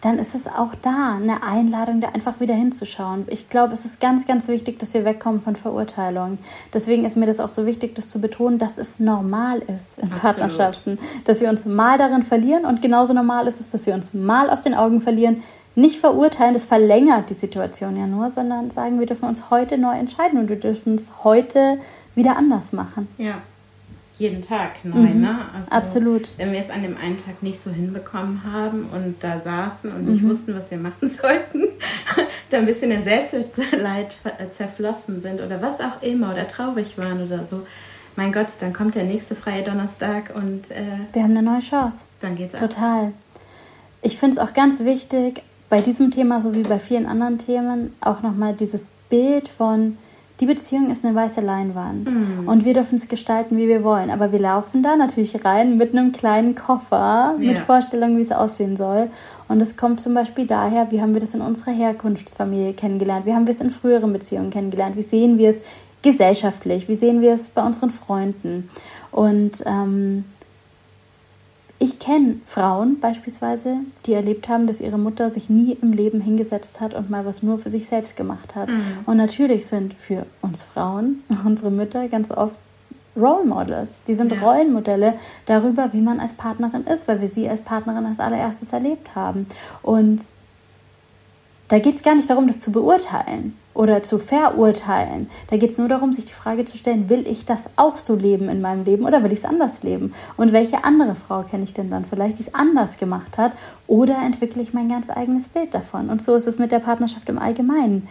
Dann ist es auch da eine Einladung, da einfach wieder hinzuschauen. Ich glaube, es ist ganz, ganz wichtig, dass wir wegkommen von Verurteilung. Deswegen ist mir das auch so wichtig, das zu betonen, dass es normal ist in Absolut. Partnerschaften, dass wir uns mal darin verlieren und genauso normal ist es, dass wir uns mal aus den Augen verlieren, nicht verurteilen, das verlängert die Situation ja nur, sondern sagen, wir dürfen uns heute neu entscheiden und wir dürfen es heute wieder anders machen. Ja, jeden Tag neu, mhm. ne? Also, Absolut. Wenn wir es an dem einen Tag nicht so hinbekommen haben und da saßen und nicht mhm. wussten, was wir machen [laughs] sollten, da ein bisschen in Selbstleid zerflossen sind oder was auch immer oder traurig waren oder so, mein Gott, dann kommt der nächste freie Donnerstag und äh, wir haben eine neue Chance. Dann geht's ab. Total. Ich finde es auch ganz wichtig, bei diesem Thema so wie bei vielen anderen Themen auch nochmal dieses Bild von, die Beziehung ist eine weiße Leinwand mhm. und wir dürfen es gestalten, wie wir wollen. Aber wir laufen da natürlich rein mit einem kleinen Koffer, ja. mit Vorstellungen, wie es aussehen soll. Und es kommt zum Beispiel daher, wie haben wir das in unserer Herkunftsfamilie kennengelernt, wie haben wir es in früheren Beziehungen kennengelernt, wie sehen wir es gesellschaftlich, wie sehen wir es bei unseren Freunden. Und ähm, ich kenne Frauen beispielsweise, die erlebt haben, dass ihre Mutter sich nie im Leben hingesetzt hat und mal was nur für sich selbst gemacht hat. Mhm. Und natürlich sind für uns Frauen, [laughs] unsere Mütter ganz oft Role Models. Die sind ja. Rollenmodelle darüber, wie man als Partnerin ist, weil wir sie als Partnerin als allererstes erlebt haben. Und da geht es gar nicht darum, das zu beurteilen oder zu verurteilen. Da geht es nur darum, sich die Frage zu stellen, will ich das auch so leben in meinem Leben oder will ich es anders leben? Und welche andere Frau kenne ich denn dann vielleicht, die es anders gemacht hat? Oder entwickle ich mein ganz eigenes Bild davon? Und so ist es mit der Partnerschaft im Allgemeinen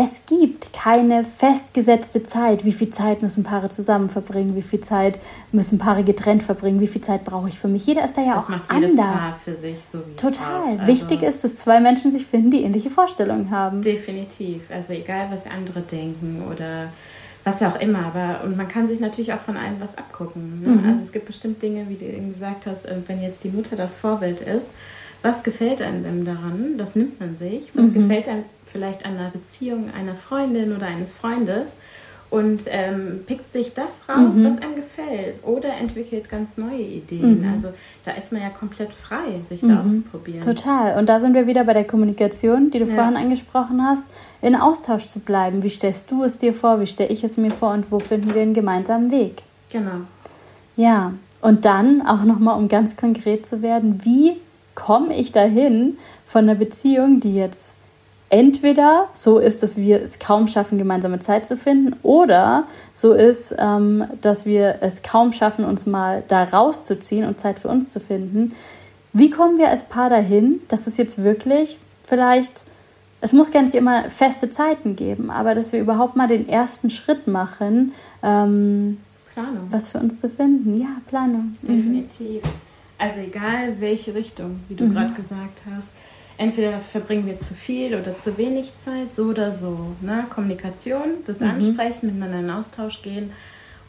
es gibt keine festgesetzte Zeit, wie viel Zeit müssen Paare zusammen verbringen, wie viel Zeit müssen Paare getrennt verbringen, wie viel Zeit brauche ich für mich. Jeder ist da ja das auch macht jedes anders. Paar für sich so wie Total. Also Wichtig ist, dass zwei Menschen sich finden, die ähnliche Vorstellungen haben. Definitiv. Also egal, was andere denken oder was ja auch immer. Aber und man kann sich natürlich auch von einem was abgucken. Ne? Mhm. Also es gibt bestimmt Dinge, wie du eben gesagt hast, äh, wenn jetzt die Mutter das Vorbild ist was gefällt einem daran? Das nimmt man sich. Was mhm. gefällt einem vielleicht an einer Beziehung einer Freundin oder eines Freundes? Und ähm, pickt sich das raus, mhm. was einem gefällt. Oder entwickelt ganz neue Ideen. Mhm. Also da ist man ja komplett frei, sich da mhm. auszuprobieren. Total. Und da sind wir wieder bei der Kommunikation, die du ja. vorhin angesprochen hast, in Austausch zu bleiben. Wie stellst du es dir vor? Wie stelle ich es mir vor? Und wo finden wir einen gemeinsamen Weg? Genau. Ja. Und dann auch nochmal, um ganz konkret zu werden, wie komme ich dahin von einer Beziehung, die jetzt entweder so ist, dass wir es kaum schaffen, gemeinsame Zeit zu finden, oder so ist, ähm, dass wir es kaum schaffen, uns mal da rauszuziehen und Zeit für uns zu finden. Wie kommen wir als Paar dahin, dass es jetzt wirklich vielleicht, es muss gar nicht immer feste Zeiten geben, aber dass wir überhaupt mal den ersten Schritt machen, ähm, Planung. was für uns zu finden. Ja, Planung. Mhm. Definitiv. Mhm. Also egal welche Richtung, wie du mhm. gerade gesagt hast entweder verbringen wir zu viel oder zu wenig Zeit, so oder so. Ne? Kommunikation, das mhm. Ansprechen, miteinander in Austausch gehen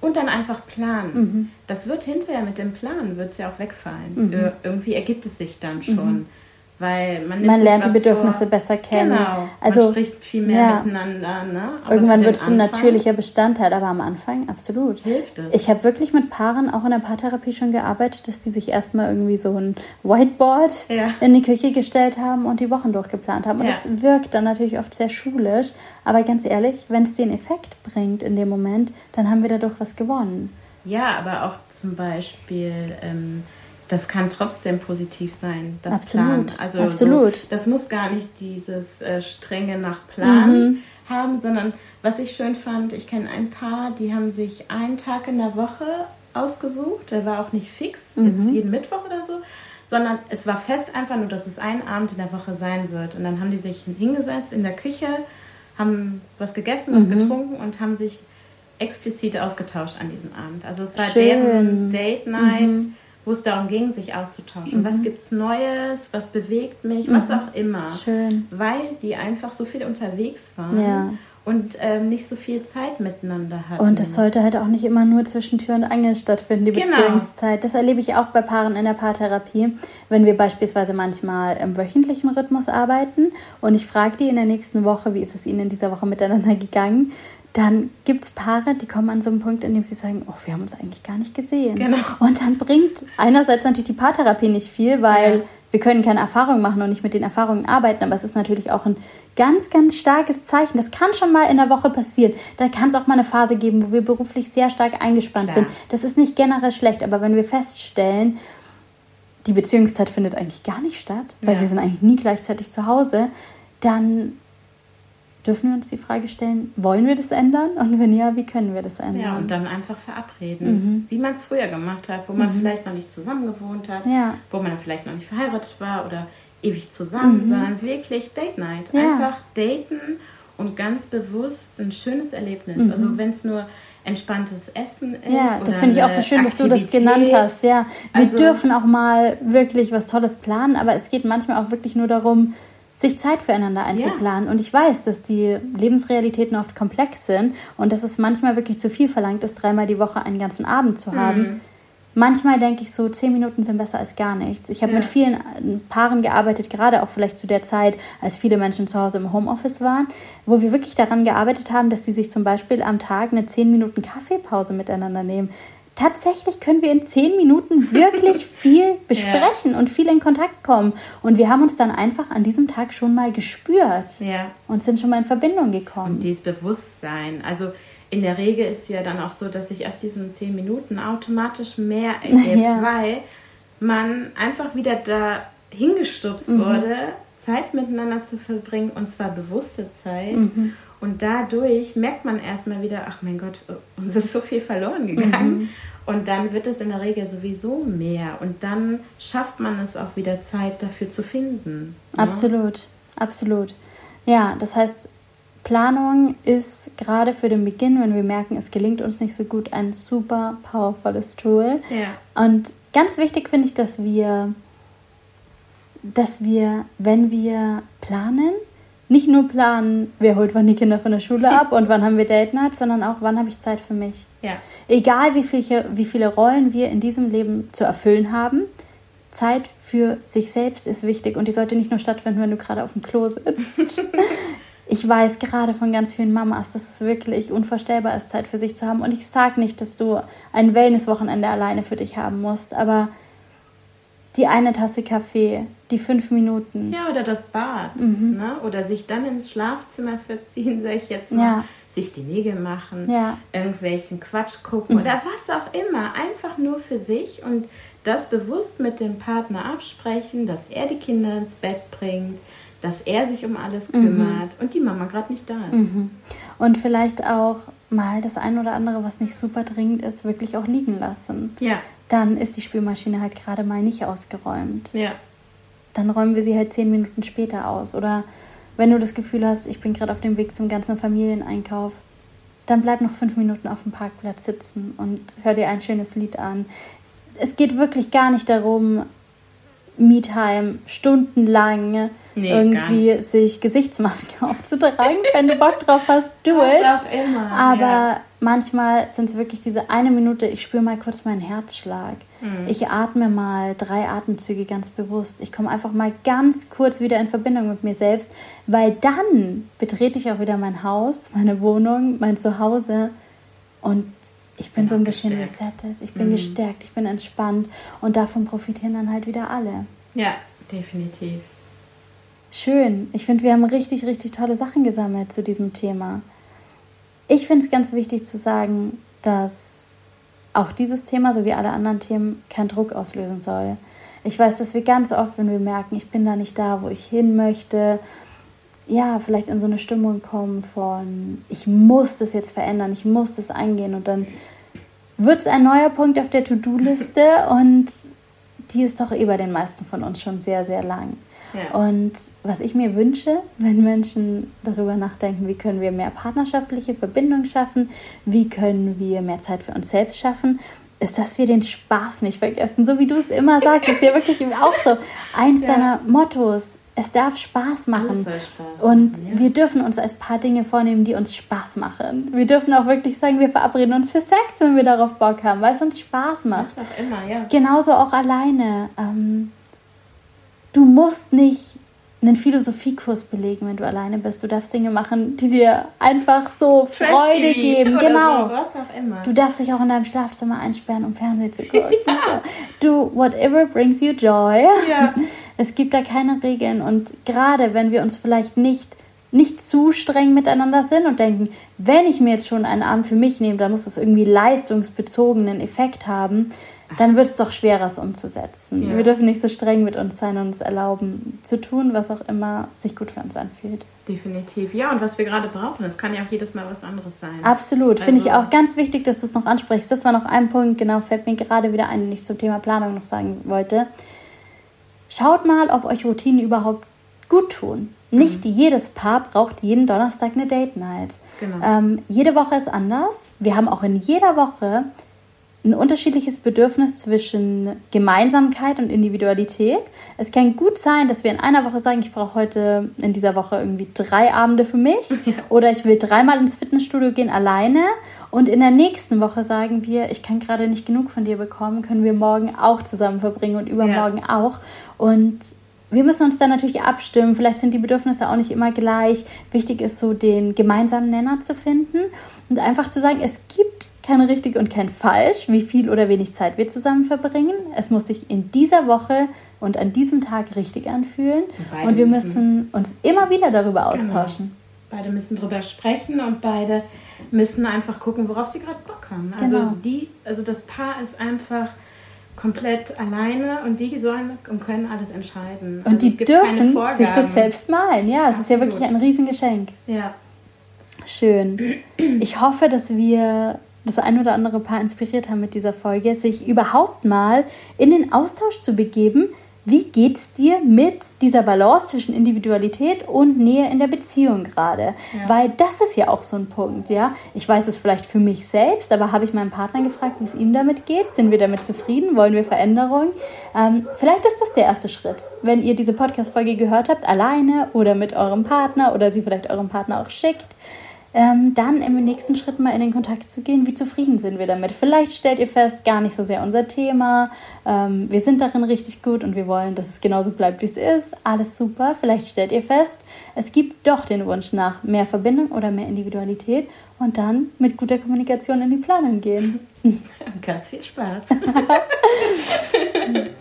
und dann einfach planen. Mhm. Das wird hinterher mit dem Planen, wird es ja auch wegfallen. Mhm. irgendwie ergibt es sich dann schon. Weil man, man lernt die Bedürfnisse vor. besser kennen. Genau. Also, man spricht viel mehr ja. miteinander. Ne? Irgendwann wird es ein natürlicher Bestandteil, aber am Anfang absolut. Hilft es. Ich habe wirklich mit Paaren auch in der Paartherapie schon gearbeitet, dass die sich erstmal irgendwie so ein Whiteboard ja. in die Küche gestellt haben und die Wochen durchgeplant haben. Und ja. das wirkt dann natürlich oft sehr schulisch. Aber ganz ehrlich, wenn es den Effekt bringt in dem Moment, dann haben wir dadurch was gewonnen. Ja, aber auch zum Beispiel. Ähm, das kann trotzdem positiv sein, das Absolut. Plan. Also Absolut. So, das muss gar nicht dieses äh, strenge nach Plan mhm. haben, sondern was ich schön fand, ich kenne ein Paar, die haben sich einen Tag in der Woche ausgesucht, der war auch nicht fix, mhm. jetzt jeden Mittwoch oder so, sondern es war fest einfach nur, dass es ein Abend in der Woche sein wird. Und dann haben die sich hingesetzt in der Küche, haben was gegessen, was mhm. getrunken und haben sich explizit ausgetauscht an diesem Abend. Also es war Schön. deren Date Night mhm wo es darum ging, sich auszutauschen. Mhm. Was es Neues, was bewegt mich, mhm. was auch immer. Schön. Weil die einfach so viel unterwegs waren. Ja. Und ähm, nicht so viel Zeit miteinander hatten. Und es sollte halt auch nicht immer nur zwischen Tür und Angel stattfinden, die genau. Beziehungszeit. Das erlebe ich auch bei Paaren in der Paartherapie, wenn wir beispielsweise manchmal im wöchentlichen Rhythmus arbeiten und ich frage die in der nächsten Woche, wie ist es ihnen in dieser Woche miteinander gegangen, dann gibt es Paare, die kommen an so einen Punkt, in dem sie sagen, oh, wir haben uns eigentlich gar nicht gesehen. Genau. Und dann bringt einerseits natürlich die Paartherapie nicht viel, weil ja. wir können keine Erfahrungen machen und nicht mit den Erfahrungen arbeiten, aber es ist natürlich auch ein ganz, ganz starkes Zeichen. Das kann schon mal in der Woche passieren. Da kann es auch mal eine Phase geben, wo wir beruflich sehr stark eingespannt Klar. sind. Das ist nicht generell schlecht, aber wenn wir feststellen, die Beziehungszeit findet eigentlich gar nicht statt, weil ja. wir sind eigentlich nie gleichzeitig zu Hause, dann dürfen wir uns die Frage stellen, wollen wir das ändern? Und wenn ja, wie können wir das ändern? Ja, und dann einfach verabreden, mhm. wie man es früher gemacht hat, wo man mhm. vielleicht noch nicht zusammen gewohnt hat, ja. wo man vielleicht noch nicht verheiratet war oder ewig zusammen, mhm. sondern wirklich Date Night. Ja. Einfach daten und ganz bewusst ein schönes Erlebnis. Mhm. Also wenn es nur entspanntes Essen ist. Ja, das finde ich auch so schön, dass du das genannt hast. Ja, wir also, dürfen auch mal wirklich was Tolles planen, aber es geht manchmal auch wirklich nur darum, sich Zeit füreinander einzuplanen. Ja. Und ich weiß, dass die Lebensrealitäten oft komplex sind und dass es manchmal wirklich zu viel verlangt ist, dreimal die Woche einen ganzen Abend zu haben. Mhm. Manchmal denke ich so, zehn Minuten sind besser als gar nichts. Ich habe ja. mit vielen äh, Paaren gearbeitet, gerade auch vielleicht zu der Zeit, als viele Menschen zu Hause im Homeoffice waren, wo wir wirklich daran gearbeitet haben, dass sie sich zum Beispiel am Tag eine zehn Minuten Kaffeepause miteinander nehmen tatsächlich können wir in zehn Minuten wirklich [laughs] viel besprechen ja. und viel in Kontakt kommen. Und wir haben uns dann einfach an diesem Tag schon mal gespürt ja. und sind schon mal in Verbindung gekommen. Und dieses Bewusstsein. Also in der Regel ist ja dann auch so, dass sich aus diesen zehn Minuten automatisch mehr [laughs] ergibt, ja. weil man einfach wieder da hingestupst mhm. wurde, Zeit miteinander zu verbringen und zwar bewusste Zeit. Mhm. Und dadurch merkt man erstmal wieder, ach mein Gott, uns ist so viel verloren gegangen. Mhm. Und dann wird es in der Regel sowieso mehr. Und dann schafft man es auch wieder Zeit dafür zu finden. Ne? Absolut, absolut. Ja, das heißt, Planung ist gerade für den Beginn, wenn wir merken, es gelingt uns nicht so gut, ein super powervolles Tool. Ja. Und ganz wichtig finde ich, dass wir, dass wir, wenn wir planen, nicht nur planen, wer holt wann die Kinder von der Schule ab [laughs] und wann haben wir Date Night, sondern auch, wann habe ich Zeit für mich. Ja. Egal, wie viele, wie viele Rollen wir in diesem Leben zu erfüllen haben, Zeit für sich selbst ist wichtig und die sollte nicht nur stattfinden, wenn du gerade auf dem Klo sitzt. [laughs] ich weiß gerade von ganz vielen Mamas, dass es wirklich unvorstellbar ist, Zeit für sich zu haben. Und ich sage nicht, dass du ein Wellnesswochenende alleine für dich haben musst, aber die eine Tasse Kaffee, die fünf Minuten. Ja, oder das Bad. Mhm. Ne? Oder sich dann ins Schlafzimmer verziehen, [laughs] sag ich jetzt mal. Ja. Sich die Nägel machen, ja. irgendwelchen Quatsch gucken mhm. oder was auch immer. Einfach nur für sich und das bewusst mit dem Partner absprechen, dass er die Kinder ins Bett bringt, dass er sich um alles kümmert mhm. und die Mama gerade nicht da ist. Mhm. Und vielleicht auch mal das ein oder andere, was nicht super dringend ist, wirklich auch liegen lassen. Ja. Dann ist die Spülmaschine halt gerade mal nicht ausgeräumt. Ja. Dann räumen wir sie halt zehn Minuten später aus. Oder wenn du das Gefühl hast, ich bin gerade auf dem Weg zum ganzen Familieneinkauf, dann bleib noch fünf Minuten auf dem Parkplatz sitzen und hör dir ein schönes Lied an. Es geht wirklich gar nicht darum, Me-Time stundenlang nee, irgendwie sich Gesichtsmasken [laughs] aufzutragen. Wenn du Bock drauf hast, do it. Immer, Aber ja. manchmal sind es wirklich diese eine Minute, ich spüre mal kurz meinen Herzschlag. Mhm. Ich atme mal drei Atemzüge ganz bewusst. Ich komme einfach mal ganz kurz wieder in Verbindung mit mir selbst, weil dann betrete ich auch wieder mein Haus, meine Wohnung, mein Zuhause und ich bin, bin so ein bisschen gestärkt. resettet, ich bin mhm. gestärkt, ich bin entspannt und davon profitieren dann halt wieder alle. Ja, definitiv. Schön. Ich finde, wir haben richtig, richtig tolle Sachen gesammelt zu diesem Thema. Ich finde es ganz wichtig zu sagen, dass auch dieses Thema, so wie alle anderen Themen, keinen Druck auslösen soll. Ich weiß, dass wir ganz oft, wenn wir merken, ich bin da nicht da, wo ich hin möchte, ja, vielleicht in so eine Stimmung kommen von, ich muss das jetzt verändern, ich muss das eingehen und dann wird es ein neuer Punkt auf der To-Do-Liste und die ist doch eh bei den meisten von uns schon sehr, sehr lang. Ja. Und was ich mir wünsche, wenn Menschen darüber nachdenken, wie können wir mehr partnerschaftliche Verbindung schaffen, wie können wir mehr Zeit für uns selbst schaffen, ist, dass wir den Spaß nicht vergessen. So wie du es immer sagst, ist ja wirklich [laughs] auch so eins ja. deiner Mottos. Es darf Spaß machen. Spaß und ja. wir dürfen uns als paar Dinge vornehmen, die uns Spaß machen. Wir dürfen auch wirklich sagen, wir verabreden uns für Sex, wenn wir darauf Bock haben, weil es uns Spaß macht. Was auch immer, ja. Genauso auch alleine. Ähm, du musst nicht einen Philosophiekurs belegen, wenn du alleine bist. Du darfst Dinge machen, die dir einfach so Freude geben. Genau. So, was auch immer. Du darfst dich auch in deinem Schlafzimmer einsperren, um Fernsehen zu gucken. [laughs] ja. Du, whatever brings you joy. Ja. [laughs] Es gibt da keine Regeln. Und gerade wenn wir uns vielleicht nicht nicht zu streng miteinander sind und denken, wenn ich mir jetzt schon einen Abend für mich nehme, dann muss das irgendwie leistungsbezogenen Effekt haben, dann wird es doch schwerer, es umzusetzen. Ja. Wir dürfen nicht so streng mit uns sein und uns erlauben, zu tun, was auch immer sich gut für uns anfühlt. Definitiv. Ja, und was wir gerade brauchen, es kann ja auch jedes Mal was anderes sein. Absolut. Also, Finde ich auch ganz wichtig, dass du es noch ansprichst. Das war noch ein Punkt, genau, fällt mir gerade wieder ein, den ich zum Thema Planung noch sagen wollte. Schaut mal, ob euch Routinen überhaupt gut tun. Nicht mhm. jedes Paar braucht jeden Donnerstag eine Date Night. Genau. Ähm, jede Woche ist anders. Wir haben auch in jeder Woche ein unterschiedliches Bedürfnis zwischen Gemeinsamkeit und Individualität. Es kann gut sein, dass wir in einer Woche sagen, ich brauche heute in dieser Woche irgendwie drei Abende für mich [laughs] ja. oder ich will dreimal ins Fitnessstudio gehen alleine und in der nächsten Woche sagen wir, ich kann gerade nicht genug von dir bekommen, können wir morgen auch zusammen verbringen und übermorgen ja. auch und wir müssen uns dann natürlich abstimmen. Vielleicht sind die Bedürfnisse auch nicht immer gleich. Wichtig ist so, den gemeinsamen Nenner zu finden und einfach zu sagen, es gibt kein richtig und kein falsch, wie viel oder wenig Zeit wir zusammen verbringen. Es muss sich in dieser Woche und an diesem Tag richtig anfühlen. Und, und wir müssen, müssen, uns immer wieder darüber genau. austauschen. Genau. Beide müssen darüber sprechen und beide müssen einfach gucken, worauf sie gerade Bock haben. Also genau. die, also das Paar ist einfach komplett alleine und die sollen und können alles entscheiden. Und also die dürfen sich das selbst malen. Ja, es Absolut. ist ja wirklich ein Riesengeschenk. Ja. Schön. Ich hoffe, dass wir das ein oder andere Paar inspiriert haben mit dieser Folge, sich überhaupt mal in den Austausch zu begeben. Wie geht es dir mit dieser Balance zwischen Individualität und Nähe in der Beziehung gerade? Ja. Weil das ist ja auch so ein Punkt, ja. Ich weiß es vielleicht für mich selbst, aber habe ich meinen Partner gefragt, wie es ihm damit geht? Sind wir damit zufrieden? Wollen wir Veränderungen? Ähm, vielleicht ist das der erste Schritt. Wenn ihr diese Podcast-Folge gehört habt, alleine oder mit eurem Partner oder sie vielleicht eurem Partner auch schickt, ähm, dann im nächsten Schritt mal in den Kontakt zu gehen, wie zufrieden sind wir damit. Vielleicht stellt ihr fest, gar nicht so sehr unser Thema, ähm, wir sind darin richtig gut und wir wollen, dass es genauso bleibt, wie es ist, alles super. Vielleicht stellt ihr fest, es gibt doch den Wunsch nach mehr Verbindung oder mehr Individualität und dann mit guter Kommunikation in die Planung gehen. [laughs] Ganz viel Spaß. [laughs]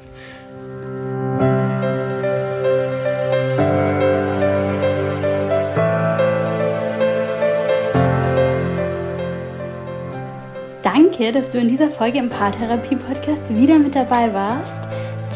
Danke, dass du in dieser Folge im Paartherapie-Podcast wieder mit dabei warst.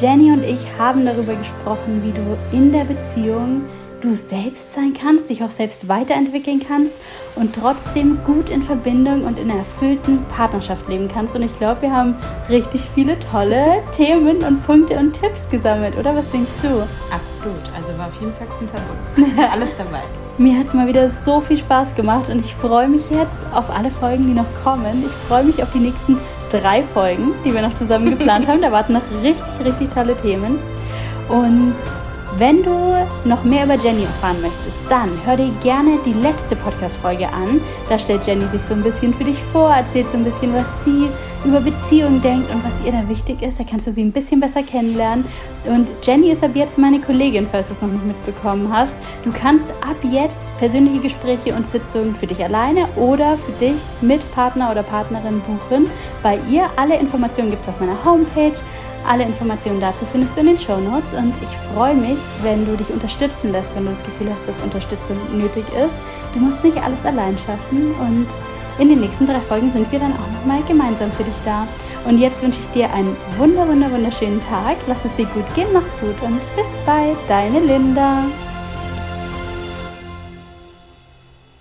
Jenny und ich haben darüber gesprochen, wie du in der Beziehung du selbst sein kannst, dich auch selbst weiterentwickeln kannst und trotzdem gut in Verbindung und in einer erfüllten Partnerschaft leben kannst. Und ich glaube, wir haben richtig viele tolle Themen und Punkte und Tipps gesammelt, oder was denkst du? Absolut. Also war auf jeden Fall kunterbunt. [laughs] Alles dabei. Mir hat es mal wieder so viel Spaß gemacht und ich freue mich jetzt auf alle Folgen, die noch kommen. Ich freue mich auf die nächsten drei Folgen, die wir noch zusammen geplant [laughs] haben. Da warten noch richtig, richtig tolle Themen. Und wenn du noch mehr über Jenny erfahren möchtest, dann hör dir gerne die letzte Podcast-Folge an. Da stellt Jenny sich so ein bisschen für dich vor, erzählt so ein bisschen, was sie über Beziehungen denkt und was ihr da wichtig ist. Da kannst du sie ein bisschen besser kennenlernen. Und Jenny ist ab jetzt meine Kollegin, falls du es noch nicht mitbekommen hast. Du kannst ab jetzt persönliche Gespräche und Sitzungen für dich alleine oder für dich mit Partner oder Partnerin buchen. Bei ihr alle Informationen gibt es auf meiner Homepage. Alle Informationen dazu findest du in den Show Notes und ich freue mich, wenn du dich unterstützen lässt, wenn du das Gefühl hast, dass Unterstützung nötig ist. Du musst nicht alles allein schaffen und in den nächsten drei Folgen sind wir dann auch nochmal gemeinsam für dich da. Und jetzt wünsche ich dir einen wunder, wunder, wunderschönen Tag. Lass es dir gut gehen, mach's gut und bis bald, deine Linda.